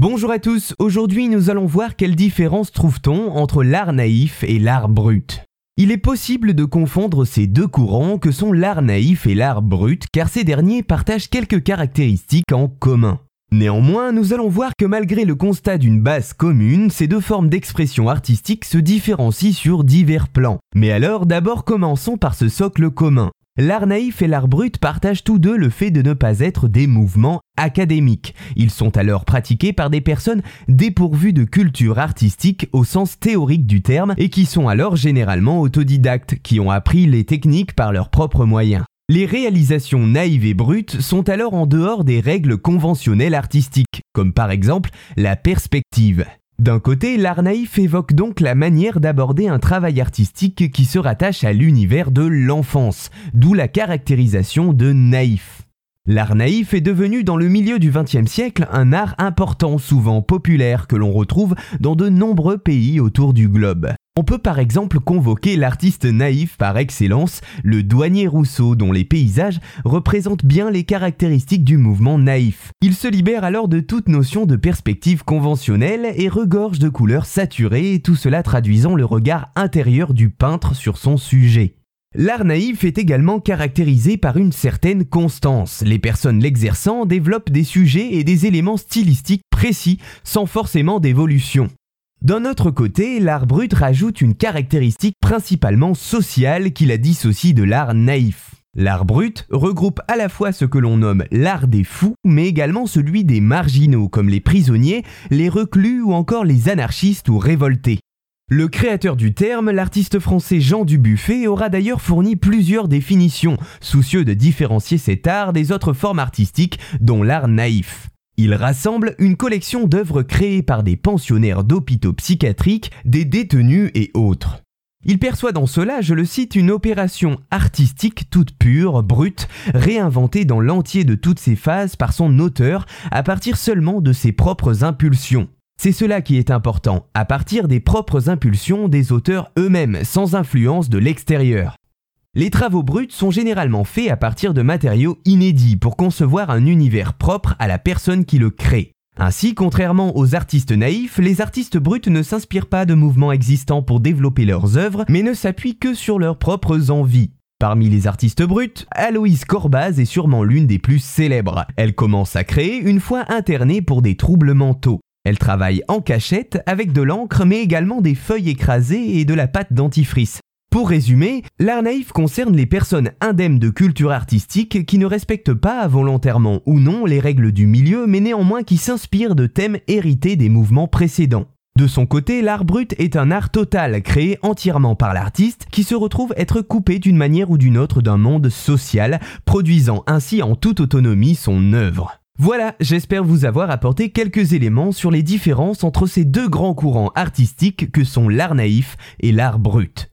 Bonjour à tous, aujourd'hui nous allons voir quelle différence trouve-t-on entre l'art naïf et l'art brut. Il est possible de confondre ces deux courants que sont l'art naïf et l'art brut car ces derniers partagent quelques caractéristiques en commun. Néanmoins, nous allons voir que malgré le constat d'une base commune, ces deux formes d'expression artistique se différencient sur divers plans. Mais alors, d'abord commençons par ce socle commun. L'art naïf et l'art brut partagent tous deux le fait de ne pas être des mouvements académiques. Ils sont alors pratiqués par des personnes dépourvues de culture artistique au sens théorique du terme et qui sont alors généralement autodidactes, qui ont appris les techniques par leurs propres moyens. Les réalisations naïves et brutes sont alors en dehors des règles conventionnelles artistiques, comme par exemple la perspective. D'un côté, l'art naïf évoque donc la manière d'aborder un travail artistique qui se rattache à l'univers de l'enfance, d'où la caractérisation de naïf. L'art naïf est devenu dans le milieu du XXe siècle un art important, souvent populaire, que l'on retrouve dans de nombreux pays autour du globe. On peut par exemple convoquer l'artiste naïf par excellence, le douanier Rousseau, dont les paysages représentent bien les caractéristiques du mouvement naïf. Il se libère alors de toute notion de perspective conventionnelle et regorge de couleurs saturées, tout cela traduisant le regard intérieur du peintre sur son sujet. L'art naïf est également caractérisé par une certaine constance. Les personnes l'exerçant développent des sujets et des éléments stylistiques précis sans forcément d'évolution. D'un autre côté, l'art brut rajoute une caractéristique principalement sociale qui la dissocie de l'art naïf. L'art brut regroupe à la fois ce que l'on nomme l'art des fous, mais également celui des marginaux, comme les prisonniers, les reclus ou encore les anarchistes ou révoltés. Le créateur du terme, l'artiste français Jean Dubuffet, aura d'ailleurs fourni plusieurs définitions, soucieux de différencier cet art des autres formes artistiques, dont l'art naïf. Il rassemble une collection d'œuvres créées par des pensionnaires d'hôpitaux psychiatriques, des détenus et autres. Il perçoit dans cela, je le cite, une opération artistique toute pure, brute, réinventée dans l'entier de toutes ses phases par son auteur à partir seulement de ses propres impulsions. C'est cela qui est important, à partir des propres impulsions des auteurs eux-mêmes, sans influence de l'extérieur. Les travaux bruts sont généralement faits à partir de matériaux inédits pour concevoir un univers propre à la personne qui le crée. Ainsi, contrairement aux artistes naïfs, les artistes bruts ne s'inspirent pas de mouvements existants pour développer leurs œuvres, mais ne s'appuient que sur leurs propres envies. Parmi les artistes bruts, Aloïse Corbaz est sûrement l'une des plus célèbres. Elle commence à créer une fois internée pour des troubles mentaux. Elle travaille en cachette avec de l'encre mais également des feuilles écrasées et de la pâte dentifrice. Pour résumer, l'art naïf concerne les personnes indemnes de culture artistique qui ne respectent pas volontairement ou non les règles du milieu mais néanmoins qui s'inspirent de thèmes hérités des mouvements précédents. De son côté, l'art brut est un art total créé entièrement par l'artiste qui se retrouve être coupé d'une manière ou d'une autre d'un monde social, produisant ainsi en toute autonomie son œuvre. Voilà, j'espère vous avoir apporté quelques éléments sur les différences entre ces deux grands courants artistiques que sont l'art naïf et l'art brut.